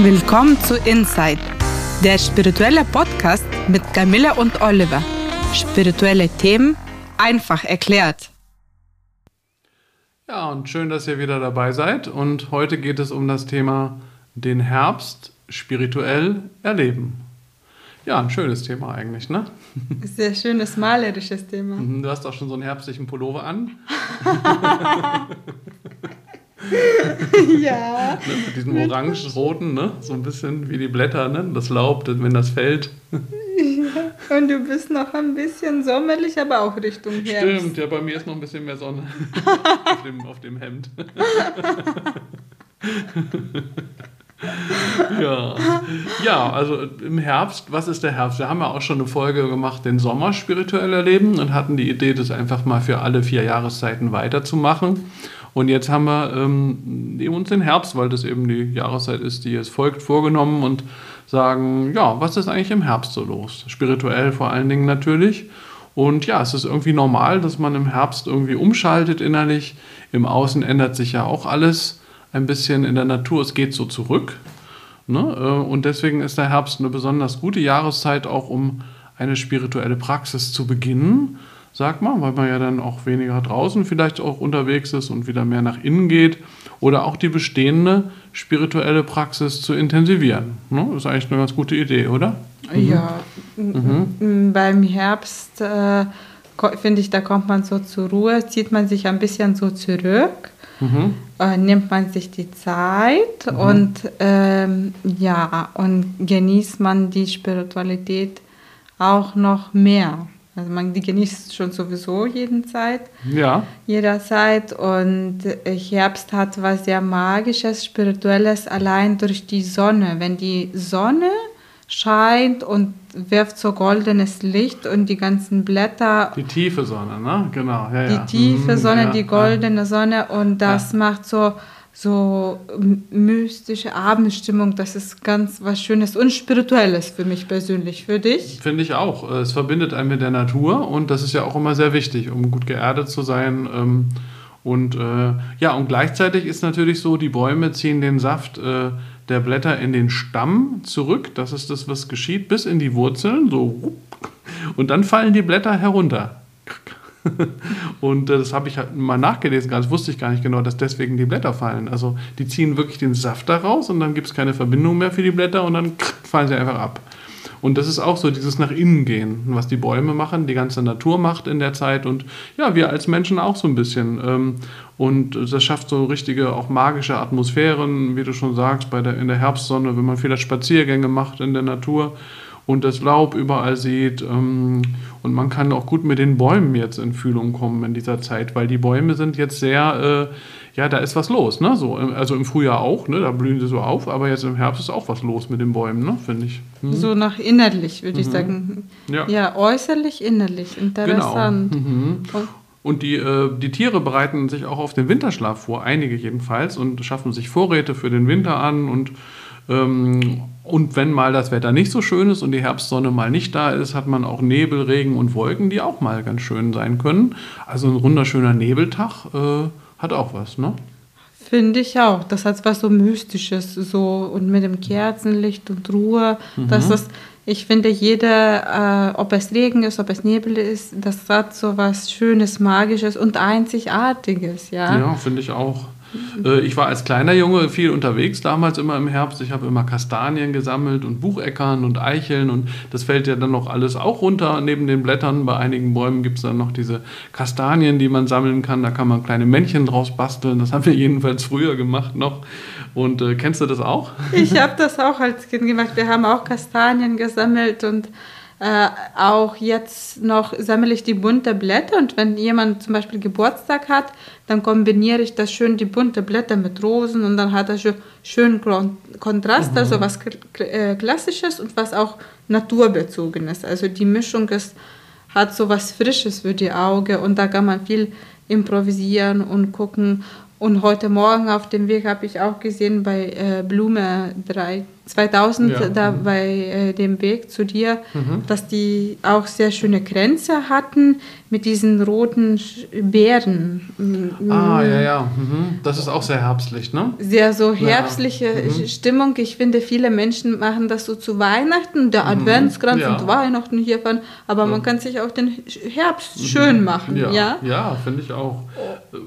Willkommen zu Inside, der spirituelle Podcast mit Camilla und Oliver. Spirituelle Themen einfach erklärt. Ja, und schön, dass ihr wieder dabei seid. Und heute geht es um das Thema den Herbst spirituell erleben. Ja, ein schönes Thema eigentlich, ne? Sehr schönes malerisches Thema. Mhm, du hast auch schon so einen herbstlichen Pullover an. ja. Ne, mit diesem orange-roten, ne? so ein bisschen wie die Blätter, ne? das Laub, wenn das fällt. Ja. Und du bist noch ein bisschen sommerlich, aber auch Richtung Herbst. Stimmt, ja, bei mir ist noch ein bisschen mehr Sonne auf, dem, auf dem Hemd. ja. ja, also im Herbst, was ist der Herbst? Wir haben ja auch schon eine Folge gemacht, den Sommer spirituell erleben und hatten die Idee, das einfach mal für alle vier Jahreszeiten weiterzumachen. Und jetzt haben wir ähm, uns den Herbst, weil das eben die Jahreszeit ist, die jetzt folgt, vorgenommen und sagen, ja, was ist eigentlich im Herbst so los? Spirituell vor allen Dingen natürlich. Und ja, es ist irgendwie normal, dass man im Herbst irgendwie umschaltet innerlich. Im Außen ändert sich ja auch alles ein bisschen in der Natur. Es geht so zurück. Ne? Äh, und deswegen ist der Herbst eine besonders gute Jahreszeit, auch um eine spirituelle Praxis zu beginnen sagt man, weil man ja dann auch weniger draußen vielleicht auch unterwegs ist und wieder mehr nach innen geht oder auch die bestehende spirituelle Praxis zu intensivieren. Ne? Das ist eigentlich eine ganz gute Idee, oder? Mhm. Ja, mhm. beim Herbst äh, finde ich, da kommt man so zur Ruhe, zieht man sich ein bisschen so zurück. Mhm. Äh, nimmt man sich die Zeit mhm. und ähm, ja und genießt man die Spiritualität auch noch mehr. Also man die genießt schon sowieso jeden Zeit. Ja. Jederzeit. Und Herbst hat was sehr Magisches, Spirituelles, allein durch die Sonne. Wenn die Sonne scheint und wirft so goldenes Licht und die ganzen Blätter. Die tiefe Sonne, ne? Genau. Ja, die ja. tiefe mhm, Sonne, ja, die goldene Sonne und das macht so so mystische Abendstimmung, das ist ganz was Schönes und Spirituelles für mich persönlich. Für dich? Finde ich auch. Es verbindet einen mit der Natur und das ist ja auch immer sehr wichtig, um gut geerdet zu sein. Ähm, und äh, ja, und gleichzeitig ist natürlich so, die Bäume ziehen den Saft äh, der Blätter in den Stamm zurück. Das ist das, was geschieht, bis in die Wurzeln. So. Und dann fallen die Blätter herunter. und äh, das habe ich halt mal nachgelesen, das wusste ich gar nicht genau, dass deswegen die Blätter fallen. Also die ziehen wirklich den Saft daraus und dann gibt es keine Verbindung mehr für die Blätter und dann fallen sie einfach ab. Und das ist auch so dieses nach innen gehen, was die Bäume machen, die ganze Natur macht in der Zeit und ja, wir als Menschen auch so ein bisschen. Ähm, und das schafft so richtige, auch magische Atmosphären, wie du schon sagst, bei der, in der Herbstsonne, wenn man vielleicht Spaziergänge macht in der Natur und das Laub überall sieht. Ähm, und man kann auch gut mit den Bäumen jetzt in Fühlung kommen in dieser Zeit, weil die Bäume sind jetzt sehr, äh, ja, da ist was los. Ne? So, also im Frühjahr auch, ne? da blühen sie so auf, aber jetzt im Herbst ist auch was los mit den Bäumen, ne? finde ich. Hm. So nach innerlich, würde mhm. ich sagen. Ja. ja, äußerlich, innerlich. Interessant. Genau. Mhm. Und die, äh, die Tiere bereiten sich auch auf den Winterschlaf vor, einige jedenfalls, und schaffen sich Vorräte für den Winter an und ähm, und wenn mal das Wetter nicht so schön ist und die Herbstsonne mal nicht da ist, hat man auch Nebel, Regen und Wolken, die auch mal ganz schön sein können. Also ein wunderschöner Nebeltag äh, hat auch was, ne? Finde ich auch. Das hat was so Mystisches, so und mit dem Kerzenlicht und Ruhe. Mhm. Das ist, ich finde, jeder, äh, ob es Regen ist, ob es Nebel ist, das hat so was Schönes, Magisches und Einzigartiges, ja. Ja, finde ich auch. Äh, ich war als kleiner Junge viel unterwegs, damals immer im Herbst. Ich habe immer Kastanien gesammelt und Bucheckern und Eicheln und das fällt ja dann noch alles auch runter neben den Blättern. Bei einigen Bäumen gibt es dann noch diese Kastanien, die man sammeln kann. Da kann man kleine Männchen draus basteln. Das haben wir jedenfalls früher gemacht noch. Und äh, kennst du das auch? Ich habe das auch als Kind gemacht. Wir haben auch Kastanien gesammelt und äh, auch jetzt noch sammle ich die bunte Blätter und wenn jemand zum Beispiel Geburtstag hat, dann kombiniere ich das schön, die bunte Blätter mit Rosen und dann hat er schon schön Kontrast, mhm. also was äh, Klassisches und was auch Naturbezogenes. Also die Mischung ist, hat so was Frisches für die Augen und da kann man viel improvisieren und gucken. Und heute Morgen auf dem Weg habe ich auch gesehen bei äh, Blume 3, 2000 Ja. da bei äh, dem Weg zu dir, Mhm. dass die auch sehr schöne Grenze hatten mit diesen roten Beeren. Mm, Ah, ja, ja. Mhm. Das ist auch sehr herbstlich, ne? Sehr so herbstliche Mhm. Stimmung. Ich finde, viele Menschen machen das so zu Weihnachten, der Adventskranz Mhm. Ja. und Weihnachten hiervon, aber man kann sich auch den Herbst schön machen, ja? Mhm. Ja, ja finde ich auch.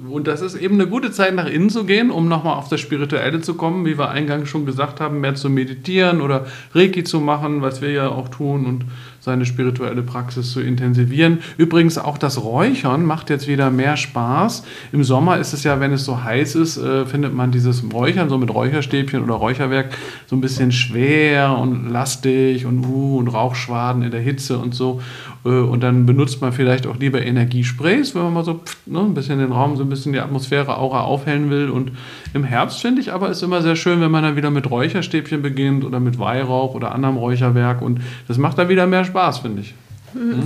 Und das ist eben eine gute Zeit, nach innen zu gehen, um nochmal auf das Spirituelle zu kommen, wie wir eingangs schon gesagt haben, mehr zu meditieren oder Reiki zu machen, was wir ja auch tun und seine spirituelle Praxis zu intensivieren. Übrigens auch das Räuchern macht jetzt wieder mehr Spaß. Im Sommer ist es ja, wenn es so heiß ist, äh, findet man dieses Räuchern so mit Räucherstäbchen oder Räucherwerk so ein bisschen schwer und lastig und uh, und Rauchschwaden in der Hitze und so. Äh, und dann benutzt man vielleicht auch lieber Energiesprays, wenn man mal so pft, ne, ein bisschen den Raum, so ein bisschen die Atmosphäre, Aura aufhellen will. Und im Herbst finde ich aber ist immer sehr schön, wenn man dann wieder mit Räucherstäbchen beginnt oder mit Weihrauch oder anderem Räucherwerk. Und das macht dann wieder mehr Spaß, finde ich.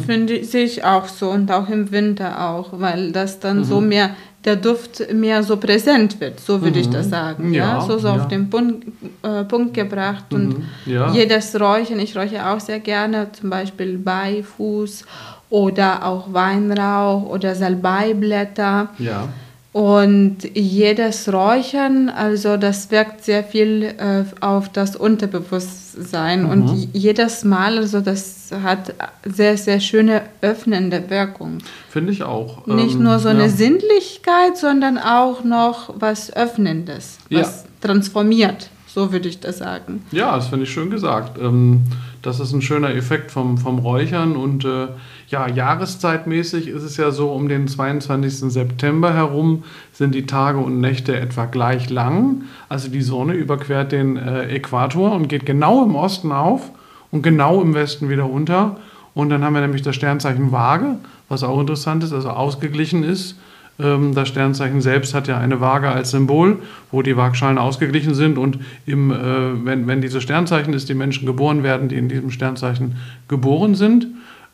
Finde ich, auch so und auch im Winter auch, weil das dann so Mhm. mehr, der Duft mehr so präsent wird, so würde ich das sagen. Ja, Ja, so, so ja. auf den Punkt, äh, Punkt gebracht und Mhm, ja. jedes Räuchern, ich räuche auch sehr gerne, zum Beispiel Beifuß oder auch Weinrauch oder Salbeiblätter. Ja. Und jedes Räuchern, also das wirkt sehr viel äh, auf das Unterbewusstsein. Und j- jedes Mal, also das hat sehr, sehr schöne öffnende Wirkung. Finde ich auch. Nicht Ähm, nur so eine ja. Sinnlichkeit, sondern auch noch was Öffnendes, Ja. was transformiert. So würde ich das sagen. Ja, das finde ich schön gesagt. Ähm, das ist ein schöner Effekt vom, vom Räuchern und äh, ja, jahreszeitmäßig ist es ja so, um den 22. September herum sind die Tage und Nächte etwa gleich lang. Also die Sonne überquert den äh, Äquator und geht genau im Osten auf und genau im Westen wieder unter. Und dann haben wir nämlich das Sternzeichen Waage, was auch interessant ist, also ausgeglichen ist. Ähm, Das Sternzeichen selbst hat ja eine Waage als Symbol, wo die Waagschalen ausgeglichen sind. Und im, äh, wenn, wenn dieses Sternzeichen ist, die Menschen geboren werden, die in diesem Sternzeichen geboren sind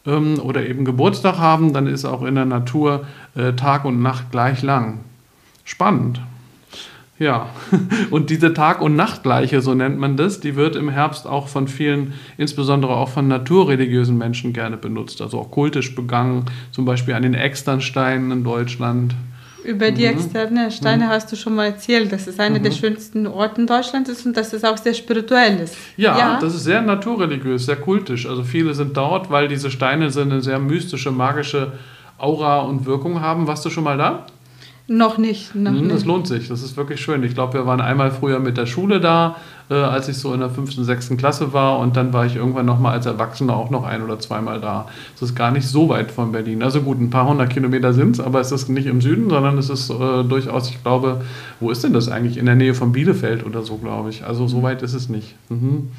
ähm, oder eben Geburtstag haben, dann ist auch in der Natur äh, Tag und Nacht gleich lang. Spannend. Ja, und diese Tag- und Nachtgleiche, so nennt man das, die wird im Herbst auch von vielen, insbesondere auch von naturreligiösen Menschen gerne benutzt, also auch kultisch begangen, zum Beispiel an den Externsteinen in Deutschland. Über Mhm. die externe Steine hast du schon mal erzählt, dass es einer der schönsten Orte Deutschlands ist und dass es auch sehr spirituell ist. Ja, das ist sehr naturreligiös, sehr kultisch. Also viele sind dort, weil diese Steine so eine sehr mystische, magische Aura und Wirkung haben. Warst du schon mal da? Noch nicht. Noch Mhm, Das lohnt sich, das ist wirklich schön. Ich glaube, wir waren einmal früher mit der Schule da, äh, als ich so in der fünften, sechsten Klasse war und dann war ich irgendwann nochmal als Erwachsener auch noch ein oder zweimal da. Es ist gar nicht so weit von Berlin. Also gut, ein paar hundert Kilometer sind es, aber es ist nicht im Süden, sondern es ist äh, durchaus, ich glaube, wo ist denn das eigentlich? In der Nähe von Bielefeld oder so, glaube ich. Also so weit ist es nicht. Mhm.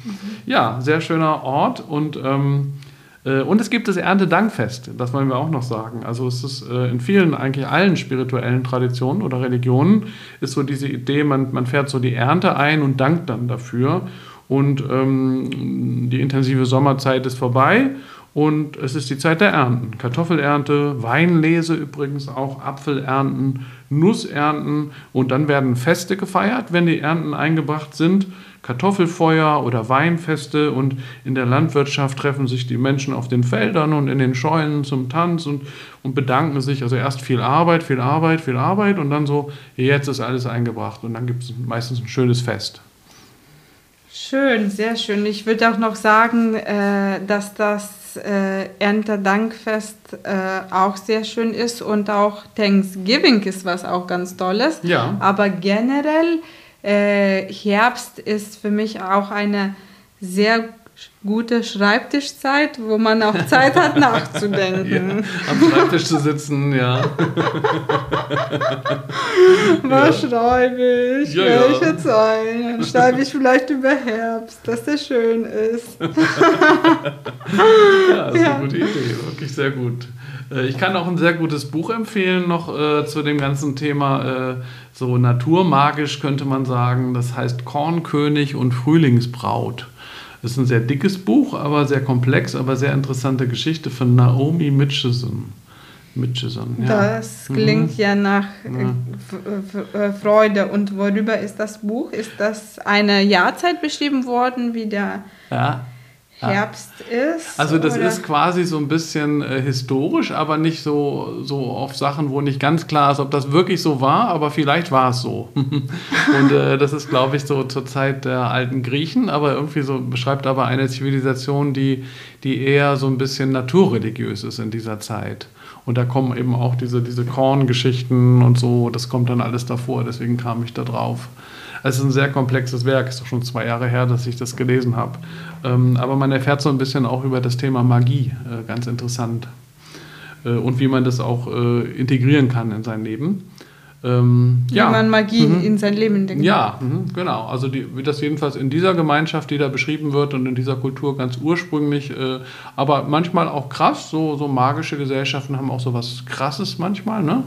Ja, sehr schöner Ort und ähm, äh, und es gibt das Erntedankfest, das wollen wir auch noch sagen. Also es ist äh, in vielen, eigentlich allen spirituellen Traditionen oder Religionen, ist so diese Idee, man, man fährt so die Ernte ein und dankt dann dafür. Und ähm, die intensive Sommerzeit ist vorbei und es ist die Zeit der Ernten. Kartoffelernte, Weinlese übrigens auch, Apfelernten, Nussernten und dann werden Feste gefeiert, wenn die Ernten eingebracht sind. Kartoffelfeuer oder Weinfeste und in der Landwirtschaft treffen sich die Menschen auf den Feldern und in den Scheunen zum Tanz und, und bedanken sich. Also erst viel Arbeit, viel Arbeit, viel Arbeit und dann so, jetzt ist alles eingebracht und dann gibt es meistens ein schönes Fest. Schön, sehr schön. Ich würde auch noch sagen, äh, dass das äh, Erntedankfest äh, auch sehr schön ist und auch Thanksgiving ist was auch ganz Tolles. Ja. Aber generell äh, Herbst ist für mich auch eine sehr gute Schreibtischzeit, wo man auch Zeit hat nachzudenken. Am Schreibtisch zu sitzen, ja. Was schreibe ich? Ja, ja. Welche Zeilen? Dann schreibe ich vielleicht über Herbst, dass der schön ist. Ja, das ist Ja. eine gute Idee, wirklich sehr gut. Äh, Ich kann auch ein sehr gutes Buch empfehlen, noch äh, zu dem ganzen Thema, äh, so naturmagisch könnte man sagen. Das heißt Kornkönig und Frühlingsbraut. Das ist ein sehr dickes Buch, aber sehr komplex, aber sehr interessante Geschichte von Naomi Mitchison. Mitchison, ja. Das klingt ja nach äh, F- F- Freude. Und worüber ist das Buch? Ist das eine Jahrzeit beschrieben worden, wie der ja. Herbst ist? Also das oder? ist quasi so ein bisschen äh, historisch, aber nicht so, so auf Sachen, wo nicht ganz klar ist, ob das wirklich so war, aber vielleicht war es so. Und äh, das ist, glaube ich, so zur Zeit der alten Griechen, aber irgendwie so beschreibt aber eine Zivilisation, die, die eher so ein bisschen naturreligiös ist in dieser Zeit. Und da kommen eben auch diese, diese Korngeschichten und so, das kommt dann alles davor, deswegen kam ich da drauf. Es ist ein sehr komplexes Werk, ist doch schon zwei Jahre her, dass ich das gelesen habe. Ähm, aber man erfährt so ein bisschen auch über das Thema Magie, äh, ganz interessant. Äh, und wie man das auch äh, integrieren kann in sein Leben. Ähm, Wie man Magie Mhm. in sein Leben denkt. Ja, mhm, genau. Also die, das jedenfalls in dieser Gemeinschaft, die da beschrieben wird und in dieser Kultur ganz ursprünglich, äh, aber manchmal auch krass. So, so magische Gesellschaften haben auch so was Krasses manchmal, ne?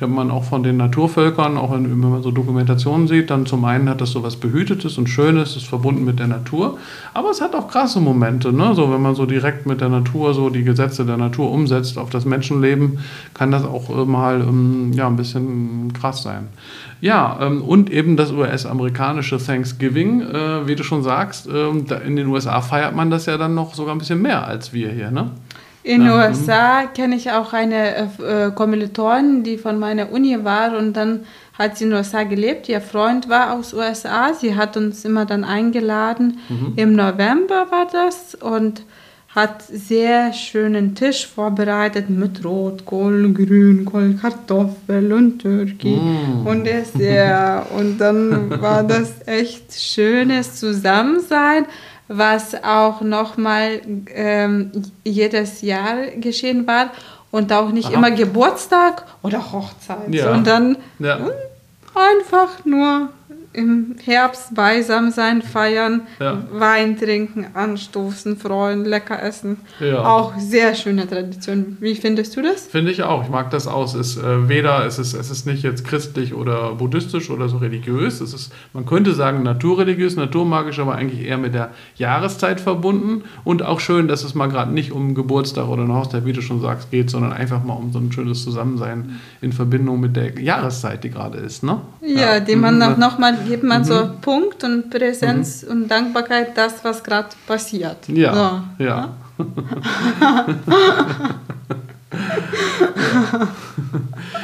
Kennt man auch von den Naturvölkern, auch wenn, wenn man so Dokumentationen sieht, dann zum einen hat das so was Behütetes und Schönes, ist verbunden mit der Natur, aber es hat auch krasse Momente, ne? So wenn man so direkt mit der Natur so die Gesetze der Natur umsetzt auf das Menschenleben, kann das auch äh, mal ähm, ja, ein bisschen krass sein. Ja, ähm, und eben das US-amerikanische Thanksgiving, äh, wie du schon sagst, ähm, in den USA feiert man das ja dann noch sogar ein bisschen mehr als wir hier, ne? In den USA kenne ich auch eine äh, äh, Kommilitonin, die von meiner Uni war und dann hat sie in den USA gelebt. Ihr Freund war aus USA. Sie hat uns immer dann eingeladen. Im November war das und hat sehr schönen Tisch vorbereitet mit Rotkohl, Grünkohl, Kartoffel und Türkei und Dessert. Und dann war das echt schönes Zusammensein was auch nochmal ähm, jedes Jahr geschehen war und auch nicht Aha. immer Geburtstag oder Hochzeit, Ja. sondern Ja. einfach nur im Herbst beisammen sein, feiern, Ja. Wein trinken, anstoßen, freuen, lecker essen. Ja. Auch sehr schöne Tradition. Wie findest du das? Finde ich auch. Ich mag das aus. Es ist äh, weder, es ist, es ist nicht jetzt christlich oder buddhistisch oder so religiös. Es ist, man könnte sagen, naturreligiös, naturmagisch, aber eigentlich eher mit der Jahreszeit verbunden. Und auch schön, dass es mal gerade nicht um Geburtstag oder eine Hochzeit, wie du schon sagst, geht, sondern einfach mal um so ein schönes Zusammensein in Verbindung mit der Jahreszeit, die gerade ist. Ne? Ja, die man Mhm. noch mal gibt man so Punkt und Präsenz und Dankbarkeit, das, was gerade passiert. Ja, So. ja.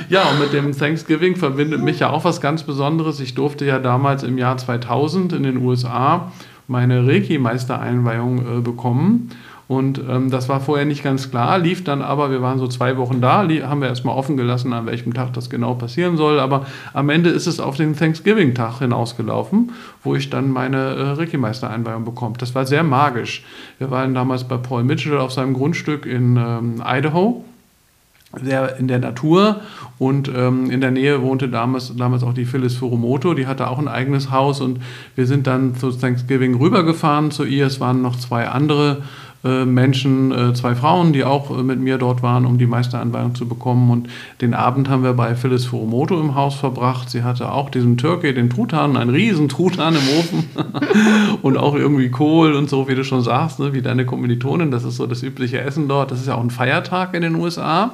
ja, und mit dem Thanksgiving verbindet mich ja auch was ganz Besonderes. Ich durfte ja damals im Jahr 2000 in den USA meine Reiki-Meistereinweihung äh, bekommen. Und ähm, das war vorher nicht ganz klar, lief dann aber, wir waren so zwei Wochen da, haben wir erstmal offen gelassen, an welchem Tag das genau passieren soll. Aber am Ende ist es auf den Thanksgiving-Tag hinausgelaufen, wo ich dann meine äh, Reiki-Meistereinweihung bekomme. Das war sehr magisch. Wir waren damals bei Paul Mitchell auf seinem Grundstück in ähm, Idaho sehr in der Natur und ähm, in der Nähe wohnte damals, damals auch die Phyllis Furumoto, die hatte auch ein eigenes Haus und wir sind dann zu Thanksgiving rübergefahren zu ihr. Es waren noch zwei andere Menschen, äh, zwei Frauen, die auch äh, mit mir dort waren, um die Meisteranweihung zu bekommen und den Abend haben wir bei Phyllis Furumoto im Haus verbracht. Sie hatte auch diesen Türkei, den Truthahn, einen riesen Truthahn im Ofen und auch irgendwie Kohl und so, wie du schon sagst, ne, wie deine Kommilitonin, das ist so das übliche Essen dort. Das ist ja auch ein Feiertag in den USA.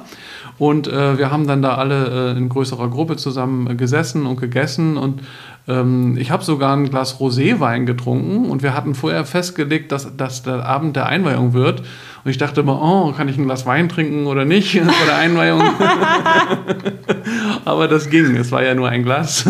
Und äh, wir haben dann da alle äh, in größerer Gruppe zusammen äh, gesessen und gegessen. Und ähm, ich habe sogar ein Glas Roséwein getrunken. Und wir hatten vorher festgelegt, dass, dass der Abend der Einweihung wird. Und ich dachte immer, oh, kann ich ein Glas Wein trinken oder nicht vor der Einweihung? Aber das ging. Es war ja nur ein Glas.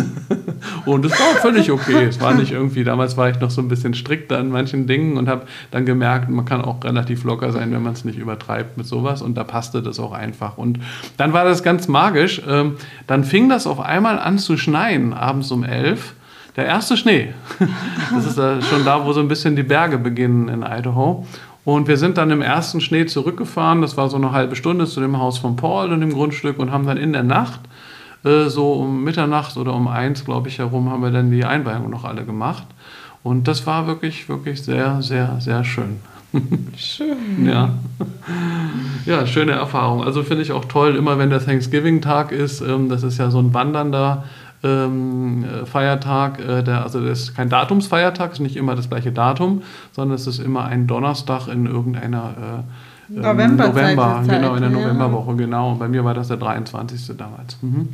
Und es war völlig okay. Es war nicht irgendwie, damals war ich noch so ein bisschen strikter an manchen Dingen und habe dann gemerkt, man kann auch relativ locker sein, wenn man es nicht übertreibt mit sowas. Und da passte das auch einfach. Und dann war das ganz magisch. Ähm, Dann fing das auf einmal an zu schneien, abends um elf. Der erste Schnee. Das ist da schon da, wo so ein bisschen die Berge beginnen in Idaho. Und wir sind dann im ersten Schnee zurückgefahren. Das war so eine halbe Stunde zu dem Haus von Paul und dem Grundstück und haben dann in der Nacht äh, so um Mitternacht oder um eins, glaube ich, herum, haben wir dann die Einweihung noch alle gemacht. Und das war wirklich, wirklich sehr, sehr, sehr schön. Schön. Ja. ja, schöne Erfahrung. Also finde ich auch toll, immer wenn der Thanksgiving-Tag ist, ähm, das ist ja so ein wandernder ähm, äh, Feiertag, äh, der, also das ist kein Datumsfeiertag, ist nicht immer das gleiche Datum, sondern es ist immer ein Donnerstag in irgendeiner November, November Zeit, genau, in der ja. Novemberwoche, genau. Und bei mir war das der 23. damals. Mhm.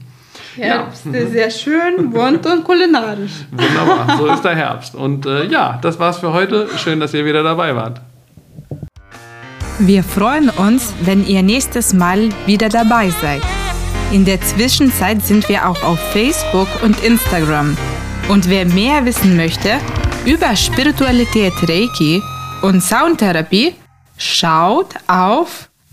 Herbst ist sehr schön, bunt und kulinarisch. Wunderbar, so ist der Herbst. Und äh, ja, das war's für heute. Schön, dass ihr wieder dabei wart. Wir freuen uns, wenn ihr nächstes Mal wieder dabei seid. In der Zwischenzeit sind wir auch auf Facebook und Instagram. Und wer mehr wissen möchte über Spiritualität Reiki und Soundtherapie, schaut auf